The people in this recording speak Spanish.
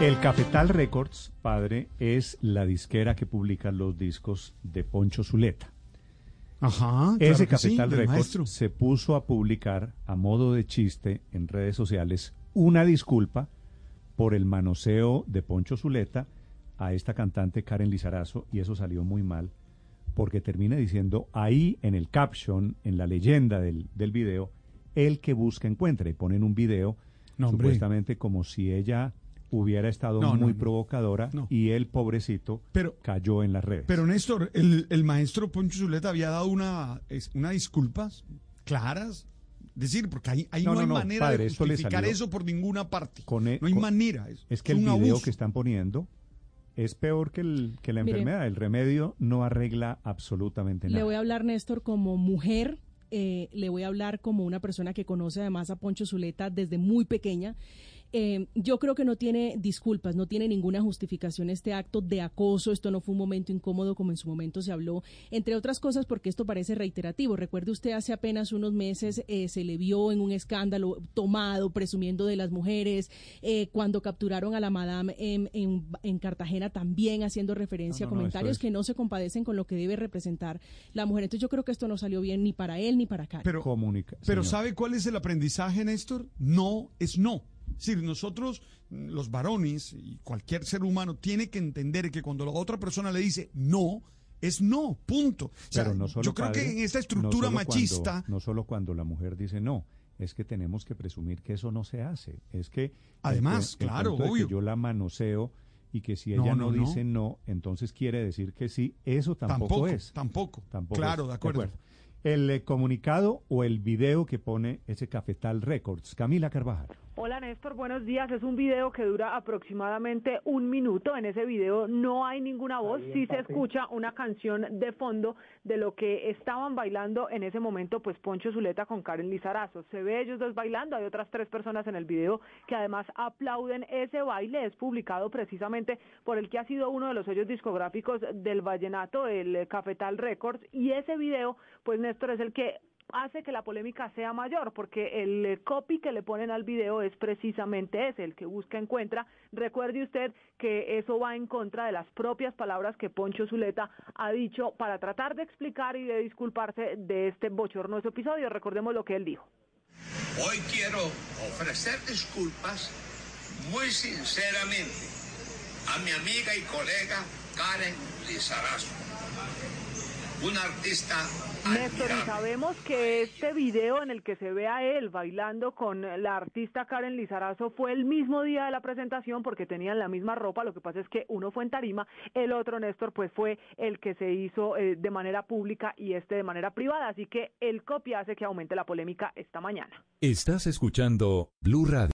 El Cafetal Records, padre, es la disquera que publica los discos de Poncho Zuleta. Ajá. Ese claro sí, del Records se puso a publicar a modo de chiste en redes sociales una disculpa por el manoseo de Poncho Zuleta a esta cantante Karen Lizarazo y eso salió muy mal porque termina diciendo ahí en el caption, en la leyenda del, del video, el que busca encuentra y ponen un video No, supuestamente como si ella hubiera estado No, muy no. provocadora No. y el pobrecito Pero- cayó en las redes. Pero Néstor, el, el maestro Poncho Zuleta había dado una, una disculpas claras. Es decir, porque ahí, ahí No, no, no, hay no, manera padre, de justificar eso por ninguna parte. con e- no hay con- manera. Es, Es que es el un video abuso. que están poniendo es peor que, el, que la Mire. enfermedad. El remedio no arregla absolutamente nada. Le voy a hablar, Néstor, como mujer. eh, le voy a hablar como una persona que conoce además a Poncho Zuleta desde muy pequeña. Eh, yo creo que no tiene disculpas, no tiene ninguna justificación este acto de acoso. Esto no fue un momento incómodo como en su momento se habló, entre otras cosas porque esto parece reiterativo. Recuerde usted, hace apenas unos meses eh, se le vio en un escándalo tomado, presumiendo de las mujeres, eh, cuando capturaron a la madame en, en- en Cartagena también haciendo referencia No, a no, comentarios es- que no se compadecen con lo que debe representar la mujer. Entonces yo creo que esto no salió bien ni para él ni para Karen. Pero, Comunica- pero. ¿sabe cuál es el aprendizaje, Néstor? No es no. Es decir, nosotros, mm, los varones y cualquier ser humano, tiene que entender que cuando la otra persona le dice no, es no, punto. O sea, Pero no solo, yo creo padre, que en esta estructura machista... Cuando, no solo cuando la mujer dice no, es que tenemos que presumir que eso no se hace. Es que. Además, el claro, de que obvio. yo la manoseo y que si ella no, dice no, entonces quiere decir que sí. Eso tampoco, Tampoco, es. tampoco. Tampoco Claro, es. de acuerdo. El eh, comunicado o el video que pone ese Cafetal Records. Camila Carvajal. Hola Néstor, buenos días. Es un video que dura aproximadamente un minuto. En ese video no hay ninguna voz, sí se escucha una canción de fondo de lo que estaban bailando en ese momento, pues Poncho Zuleta con Karen Lizarazo. Se ve ellos dos bailando, hay otras tres personas en el video que además aplauden ese baile. Es publicado precisamente por el que ha sido uno de los sellos discográficos del vallenato, el Cafetal Records, y ese video, pues Néstor, es el que hace que la polémica sea mayor, porque el eh, copy que le ponen al video es precisamente ese, el que busca encuentra. Recuerde usted que eso va en contra de las propias palabras que Poncho Zuleta ha dicho para tratar de explicar y de disculparse de este bochornoso episodio. Recordemos lo que él dijo. Hoy quiero ofrecer disculpas muy sinceramente a mi amiga y colega Karen Lizarazo, una artista Néstor, y sabemos que este video en el que se ve a él bailando con la artista Karen Lizarazo fue el mismo día de la presentación porque tenían la misma ropa, lo que pasa es que uno fue en tarima, el otro, Néstor, pues fue el que se hizo eh, de manera pública y este de manera privada, así que el copia hace que aumente la polémica esta mañana. Estás escuchando Blue Radio.